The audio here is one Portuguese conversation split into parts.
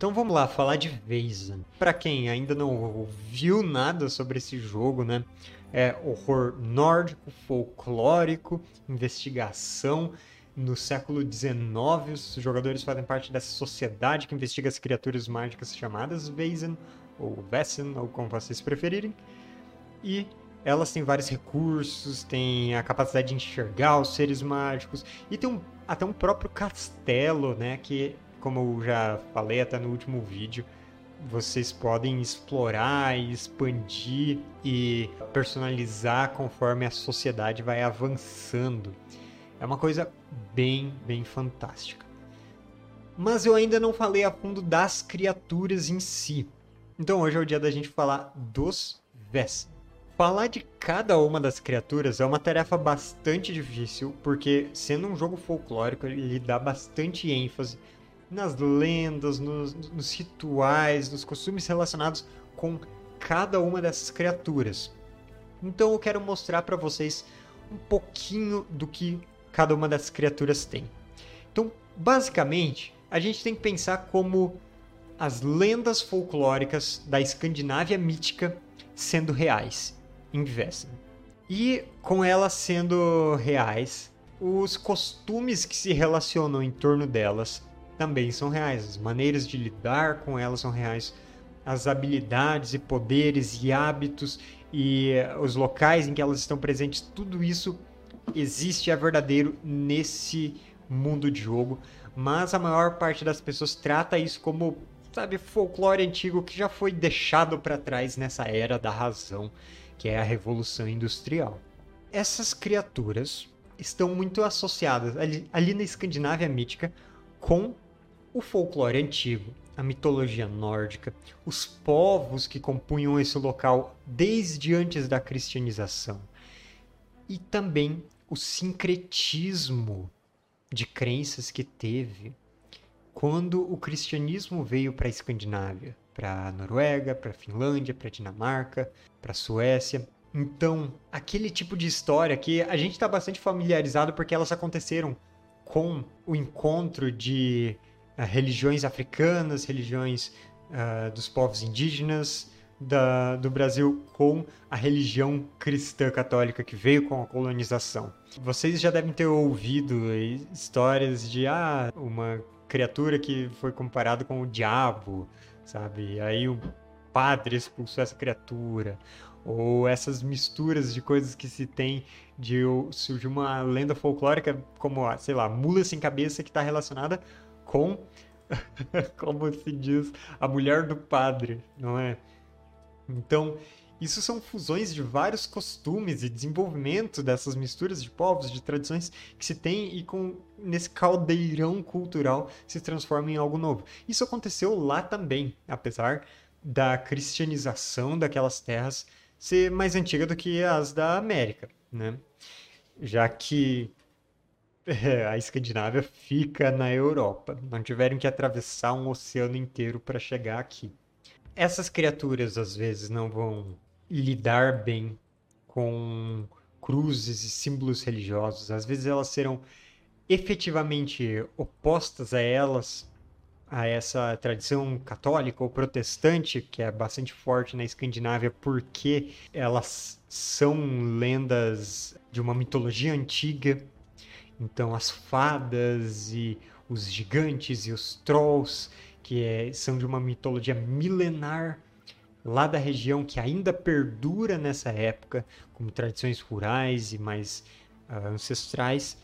Então vamos lá, falar de Vezan. Para quem ainda não ouviu nada sobre esse jogo, né? É horror nórdico, folclórico, investigação. No século XIX, os jogadores fazem parte dessa sociedade que investiga as criaturas mágicas chamadas Vezan, ou Vessen, ou como vocês preferirem. E elas têm vários recursos, têm a capacidade de enxergar os seres mágicos, e tem um, até um próprio castelo, né? Que, como eu já falei até no último vídeo, vocês podem explorar e expandir e personalizar conforme a sociedade vai avançando. É uma coisa bem, bem fantástica. Mas eu ainda não falei a fundo das criaturas em si. Então hoje é o dia da gente falar dos Vess. Falar de cada uma das criaturas é uma tarefa bastante difícil, porque sendo um jogo folclórico, ele dá bastante ênfase nas lendas, nos, nos rituais, nos costumes relacionados com cada uma dessas criaturas. Então eu quero mostrar para vocês um pouquinho do que cada uma dessas criaturas tem. Então, basicamente, a gente tem que pensar como as lendas folclóricas da Escandinávia mítica sendo reais em Vesna. E com elas sendo reais, os costumes que se relacionam em torno delas também são reais. As maneiras de lidar com elas são reais. As habilidades e poderes e hábitos e os locais em que elas estão presentes, tudo isso existe, é verdadeiro nesse mundo de jogo. Mas a maior parte das pessoas trata isso como, sabe, folclore antigo que já foi deixado para trás nessa era da razão, que é a Revolução Industrial. Essas criaturas estão muito associadas ali, ali na Escandinávia mítica com o folclore antigo, a mitologia nórdica, os povos que compunham esse local desde antes da cristianização e também o sincretismo de crenças que teve quando o cristianismo veio para a Escandinávia, para a Noruega, para a Finlândia, para a Dinamarca, para a Suécia. Então, aquele tipo de história que a gente está bastante familiarizado porque elas aconteceram com o encontro de religiões africanas, religiões uh, dos povos indígenas da, do Brasil com a religião cristã católica que veio com a colonização. Vocês já devem ter ouvido histórias de ah, uma criatura que foi comparado com o diabo, sabe? Aí o padre expulsou essa criatura ou essas misturas de coisas que se tem de surgir uma lenda folclórica como, sei lá, mula sem cabeça que está relacionada com, como se diz, a mulher do padre, não é? Então, isso são fusões de vários costumes e desenvolvimento dessas misturas de povos, de tradições que se tem e com nesse caldeirão cultural se transforma em algo novo. Isso aconteceu lá também, apesar da cristianização daquelas terras ser mais antiga do que as da América, né? Já que é, a Escandinávia fica na Europa. Não tiveram que atravessar um oceano inteiro para chegar aqui. Essas criaturas às vezes não vão lidar bem com cruzes e símbolos religiosos. Às vezes elas serão efetivamente opostas a elas, a essa tradição católica ou protestante, que é bastante forte na Escandinávia, porque elas são lendas de uma mitologia antiga então, as fadas e os gigantes e os trolls, que é, são de uma mitologia milenar lá da região que ainda perdura nessa época, como tradições rurais e mais uh, ancestrais,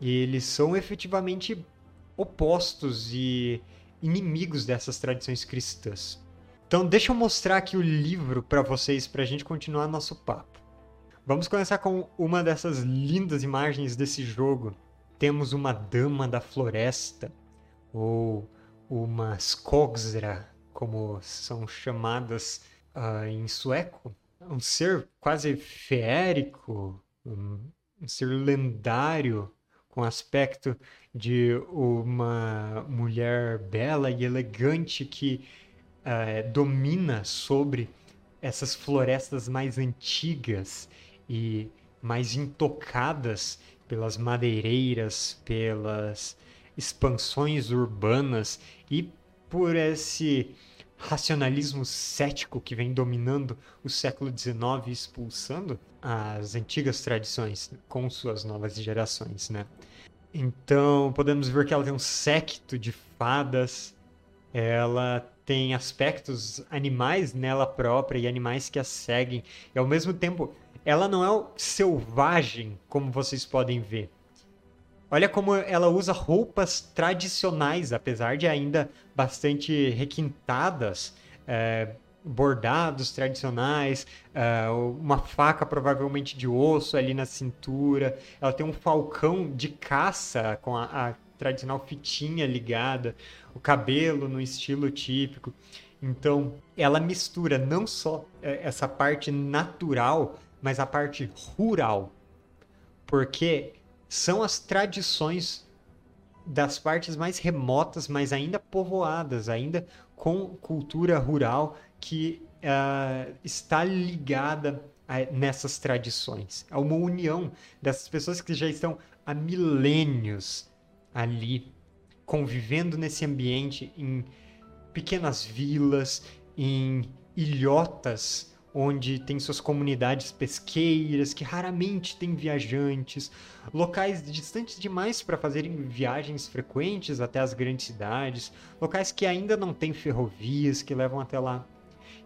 e eles são efetivamente opostos e inimigos dessas tradições cristãs. Então, deixa eu mostrar aqui o livro para vocês para a gente continuar nosso papo. Vamos começar com uma dessas lindas imagens desse jogo. Temos uma dama da floresta, ou uma skogsra, como são chamadas uh, em sueco. Um ser quase feérico, um, um ser lendário, com aspecto de uma mulher bela e elegante que uh, domina sobre essas florestas mais antigas e mais intocadas pelas madeireiras, pelas expansões urbanas e por esse racionalismo cético que vem dominando o século XIX e expulsando as antigas tradições com suas novas gerações, né? Então, podemos ver que ela tem um séquito de fadas, ela tem aspectos animais nela própria e animais que a seguem, e ao mesmo tempo, ela não é selvagem, como vocês podem ver. Olha como ela usa roupas tradicionais, apesar de ainda bastante requintadas, é, bordados tradicionais, é, uma faca provavelmente de osso ali na cintura. Ela tem um falcão de caça com a, a tradicional fitinha ligada, o cabelo no estilo típico. Então, ela mistura não só é, essa parte natural, mas a parte rural. Porque são as tradições das partes mais remotas, mas ainda povoadas, ainda com cultura rural que uh, está ligada a, nessas tradições. É uma união dessas pessoas que já estão há milênios ali, convivendo nesse ambiente em pequenas vilas, em ilhotas onde tem suas comunidades pesqueiras, que raramente tem viajantes, locais distantes demais para fazerem viagens frequentes até as grandes cidades, locais que ainda não têm ferrovias que levam até lá.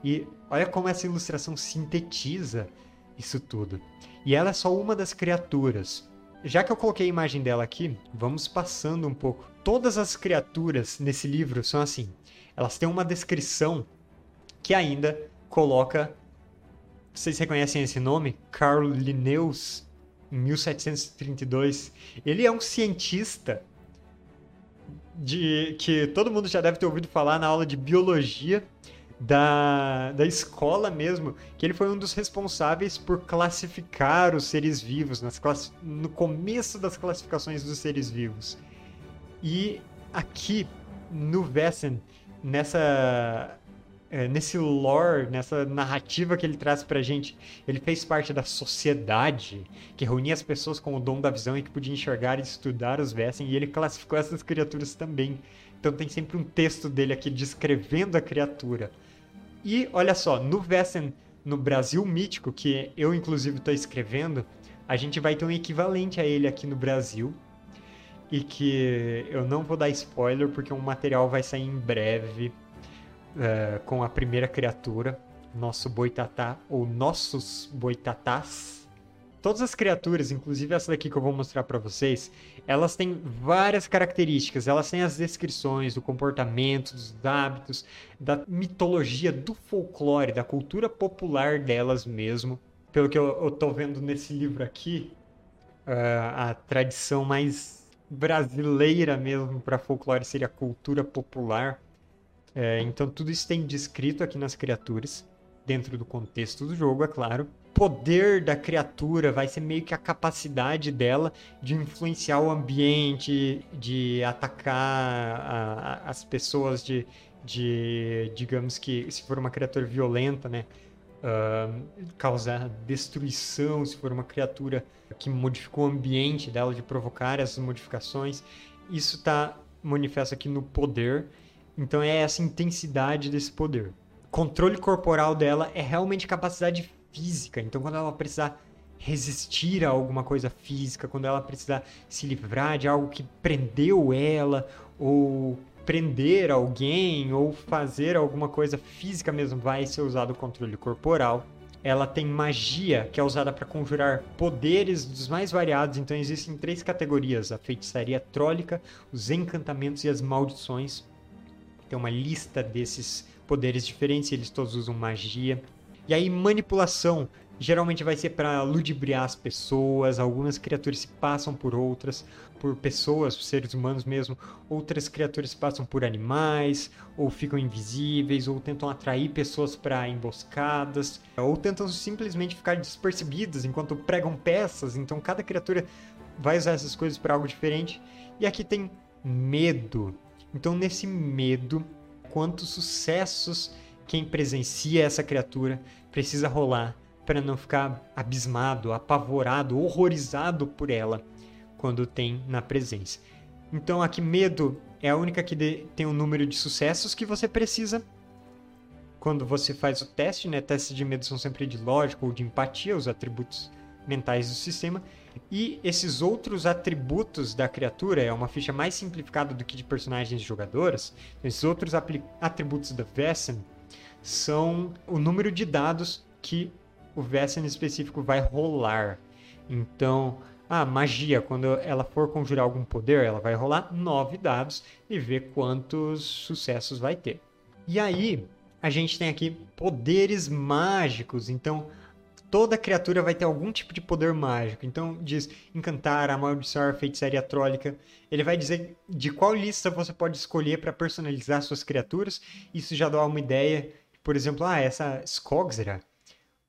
E olha como essa ilustração sintetiza isso tudo. E ela é só uma das criaturas. Já que eu coloquei a imagem dela aqui, vamos passando um pouco. Todas as criaturas nesse livro são assim. Elas têm uma descrição que ainda coloca vocês reconhecem esse nome? Carl Linnaeus, em 1732. Ele é um cientista de que todo mundo já deve ter ouvido falar na aula de biologia da, da escola mesmo, que ele foi um dos responsáveis por classificar os seres vivos nas class, no começo das classificações dos seres vivos. E aqui no Vessen, nessa nesse lore, nessa narrativa que ele traz pra gente, ele fez parte da sociedade que reunia as pessoas com o dom da visão e que podia enxergar e estudar os Vessen, e ele classificou essas criaturas também. Então tem sempre um texto dele aqui descrevendo a criatura. E olha só, no Vessen, no Brasil mítico, que eu inclusive estou escrevendo, a gente vai ter um equivalente a ele aqui no Brasil. E que eu não vou dar spoiler porque o material vai sair em breve é, com a primeira criatura, nosso boitatá, ou nossos boitatás. Todas as criaturas, inclusive essa daqui que eu vou mostrar para vocês, elas têm várias características. Elas têm as descrições do comportamento, dos hábitos, da mitologia, do folclore, da cultura popular delas mesmo. Pelo que eu, eu tô vendo nesse livro aqui, uh, a tradição mais brasileira mesmo para folclore seria a cultura popular. É, então tudo isso tem descrito aqui nas criaturas, dentro do contexto do jogo, é claro. Poder da criatura vai ser meio que a capacidade dela de influenciar o ambiente, de atacar a, a, as pessoas, de, de, digamos que, se for uma criatura violenta, né? Uh, causar destruição, se for uma criatura que modificou o ambiente dela, de provocar essas modificações. Isso está manifesto aqui no poder então é essa intensidade desse poder. controle corporal dela é realmente capacidade física. Então quando ela precisar resistir a alguma coisa física, quando ela precisar se livrar de algo que prendeu ela, ou prender alguém, ou fazer alguma coisa física mesmo, vai ser usado o controle corporal. Ela tem magia, que é usada para conjurar poderes dos mais variados. Então existem três categorias: a feitiçaria trólica, os encantamentos e as maldições tem uma lista desses poderes diferentes, eles todos usam magia. E aí, manipulação geralmente vai ser para ludibriar as pessoas. Algumas criaturas se passam por outras, por pessoas, seres humanos mesmo. Outras criaturas se passam por animais, ou ficam invisíveis, ou tentam atrair pessoas para emboscadas, ou tentam simplesmente ficar despercebidas enquanto pregam peças. Então, cada criatura vai usar essas coisas para algo diferente. E aqui tem medo. Então, nesse medo, quantos sucessos quem presencia essa criatura precisa rolar para não ficar abismado, apavorado, horrorizado por ela quando tem na presença. Então aqui medo é a única que tem o um número de sucessos que você precisa quando você faz o teste, né? Testes de medo são sempre de lógica ou de empatia, os atributos mentais do sistema. E esses outros atributos da criatura é uma ficha mais simplificada do que de personagens e jogadoras. Esses outros atributos da Vessen são o número de dados que o Vessen específico vai rolar. Então, a magia, quando ela for conjurar algum poder, ela vai rolar nove dados e ver quantos sucessos vai ter. E aí, a gente tem aqui poderes mágicos. Então, toda criatura vai ter algum tipo de poder mágico. Então, diz encantar, amaldiçoar, feitiçaria trólica. Ele vai dizer de qual lista você pode escolher para personalizar suas criaturas. Isso já dá uma ideia. Por exemplo, ah, essa Skogsra,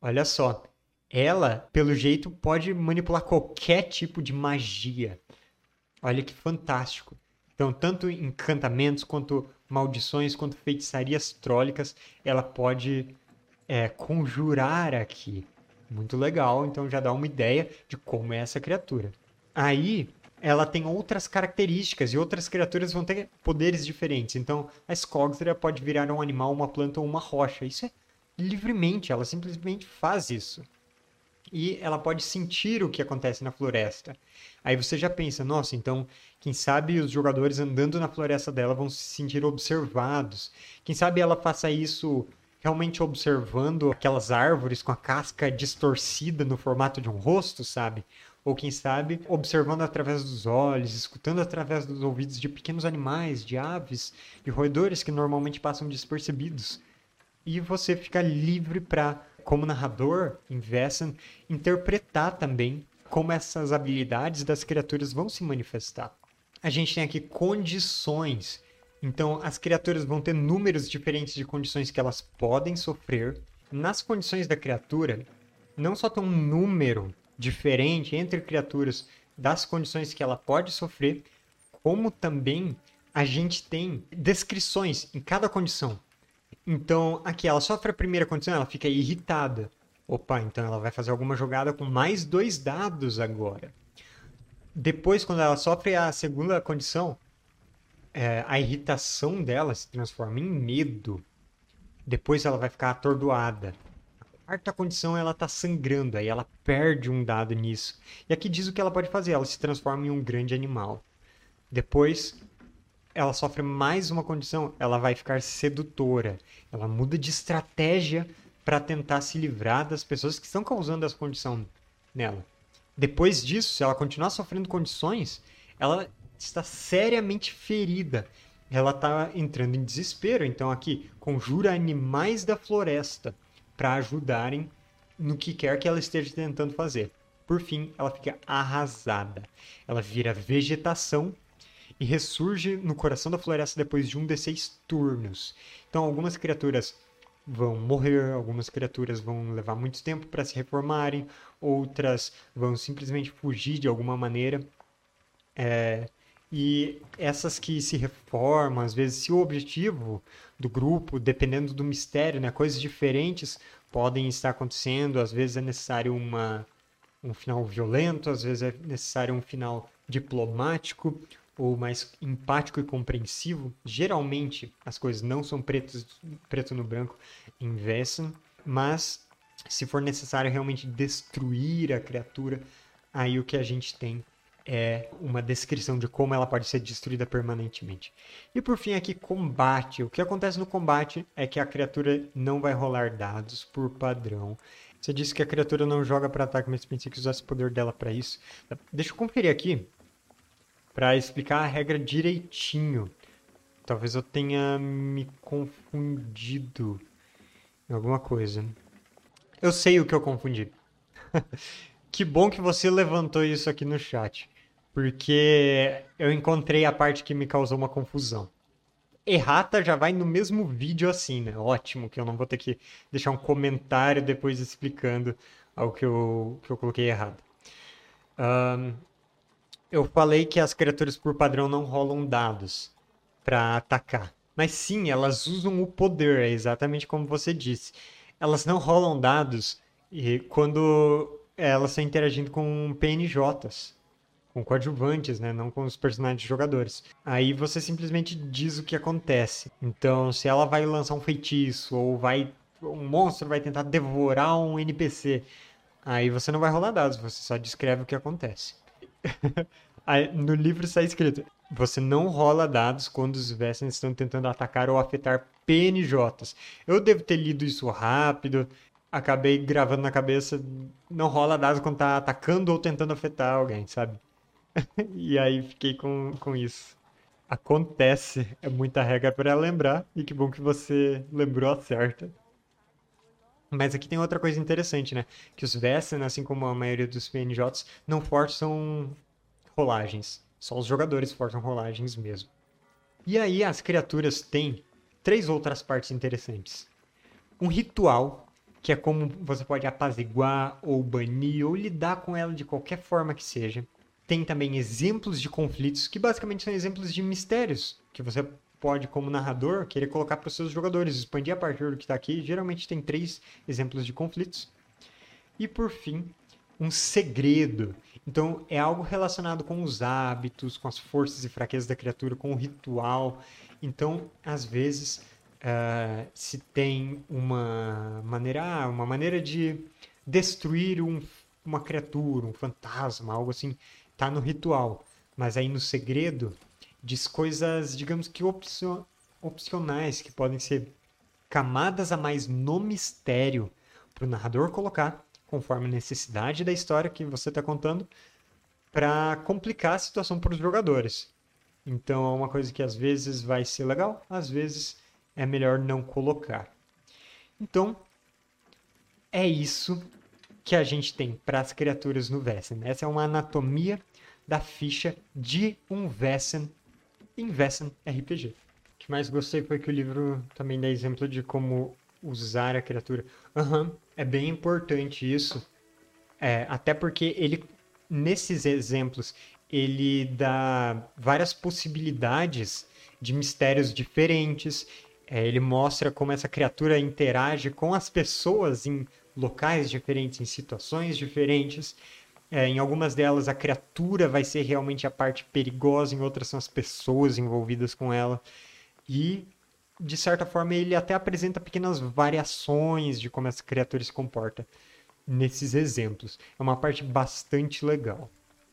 olha só. Ela, pelo jeito, pode manipular qualquer tipo de magia. Olha que fantástico. Então, tanto encantamentos quanto maldições quanto feitiçarias trólicas ela pode é, conjurar aqui. Muito legal, então já dá uma ideia de como é essa criatura. Aí ela tem outras características e outras criaturas vão ter poderes diferentes. Então a Skogsra pode virar um animal, uma planta ou uma rocha. Isso é livremente, ela simplesmente faz isso e ela pode sentir o que acontece na floresta. Aí você já pensa, nossa, então, quem sabe os jogadores andando na floresta dela vão se sentir observados. Quem sabe ela faça isso realmente observando aquelas árvores com a casca distorcida no formato de um rosto, sabe? Ou quem sabe observando através dos olhos, escutando através dos ouvidos de pequenos animais, de aves, de roedores que normalmente passam despercebidos. E você fica livre para como narrador, em Vessan, interpretar também como essas habilidades das criaturas vão se manifestar. A gente tem aqui condições. Então, as criaturas vão ter números diferentes de condições que elas podem sofrer. Nas condições da criatura, não só tem um número diferente entre criaturas das condições que ela pode sofrer, como também a gente tem descrições em cada condição. Então, aqui ela sofre a primeira condição, ela fica irritada. Opa, então ela vai fazer alguma jogada com mais dois dados agora. Depois, quando ela sofre a segunda condição, é, a irritação dela se transforma em medo. Depois ela vai ficar atordoada. A quarta condição, ela tá sangrando, aí ela perde um dado nisso. E aqui diz o que ela pode fazer, ela se transforma em um grande animal. Depois, ela sofre mais uma condição, ela vai ficar sedutora. Ela muda de estratégia para tentar se livrar das pessoas que estão causando essa condição nela. Depois disso, se ela continuar sofrendo condições, ela está seriamente ferida. Ela está entrando em desespero. Então, aqui, conjura animais da floresta para ajudarem no que quer que ela esteja tentando fazer. Por fim, ela fica arrasada. Ela vira vegetação e ressurge no coração da floresta depois de um de seis turnos. Então, algumas criaturas vão morrer, algumas criaturas vão levar muito tempo para se reformarem, outras vão simplesmente fugir de alguma maneira. É, e essas que se reformam, às vezes, se o objetivo do grupo, dependendo do mistério, né, coisas diferentes podem estar acontecendo, às vezes é necessário uma, um final violento, às vezes é necessário um final diplomático, ou mais empático e compreensivo, geralmente as coisas não são pretos, preto no branco em Vessan, mas se for necessário realmente destruir a criatura, aí o que a gente tem é uma descrição de como ela pode ser destruída permanentemente. E por fim aqui combate. O que acontece no combate é que a criatura não vai rolar dados por padrão. Você disse que a criatura não joga para ataque, mas pensei que usasse o poder dela para isso. Deixa eu conferir aqui para explicar a regra direitinho. Talvez eu tenha me confundido em alguma coisa. Eu sei o que eu confundi. que bom que você levantou isso aqui no chat, porque eu encontrei a parte que me causou uma confusão. Errata já vai no mesmo vídeo assim, né? Ótimo, que eu não vou ter que deixar um comentário depois explicando o que eu, que eu coloquei errado. Um, eu falei que as criaturas por padrão não rolam dados para atacar. Mas sim, elas usam o poder, é exatamente como você disse. Elas não rolam dados e quando elas estão interagindo com PNJs. Com coadjuvantes, né? Não com os personagens jogadores. Aí você simplesmente diz o que acontece. Então, se ela vai lançar um feitiço ou vai um monstro vai tentar devorar um NPC, aí você não vai rolar dados, você só descreve o que acontece. aí, no livro está escrito: você não rola dados quando os Vessens estão tentando atacar ou afetar PNJs. Eu devo ter lido isso rápido, acabei gravando na cabeça, não rola dados quando tá atacando ou tentando afetar alguém, sabe? e aí fiquei com, com isso. Acontece, é muita regra para lembrar, e que bom que você lembrou a certa. Mas aqui tem outra coisa interessante, né? Que os Vessen, assim como a maioria dos PNJs, não forçam rolagens. Só os jogadores forçam rolagens mesmo. E aí as criaturas têm três outras partes interessantes. Um ritual, que é como você pode apaziguar ou banir ou lidar com ela de qualquer forma que seja. Tem também exemplos de conflitos, que basicamente são exemplos de mistérios, que você pode, como narrador, querer colocar para os seus jogadores, expandir a partir do que está aqui. Geralmente tem três exemplos de conflitos. E por fim, um segredo. Então é algo relacionado com os hábitos, com as forças e fraquezas da criatura, com o ritual. Então, às vezes, uh, se tem uma maneira, ah, uma maneira de destruir um, uma criatura, um fantasma, algo assim, tá no ritual. Mas aí no segredo diz coisas, digamos que opcio, opcionais, que podem ser camadas a mais no mistério para o narrador colocar, conforme a necessidade da história que você está contando, para complicar a situação para os jogadores. Então é uma coisa que às vezes vai ser legal, às vezes é melhor não colocar. Então é isso que a gente tem para as criaturas no Vessen. Essa é uma anatomia da ficha de um Vessen em Vessen RPG. O que mais gostei foi que o livro também dá exemplo de como usar a criatura. Uhum, é bem importante isso. É, até porque ele, nesses exemplos, ele dá várias possibilidades de mistérios diferentes. É, ele mostra como essa criatura interage com as pessoas em locais diferentes, em situações diferentes. É, em algumas delas, a criatura vai ser realmente a parte perigosa, em outras são as pessoas envolvidas com ela. E, de certa forma, ele até apresenta pequenas variações de como essa criatura se comporta nesses exemplos. É uma parte bastante legal.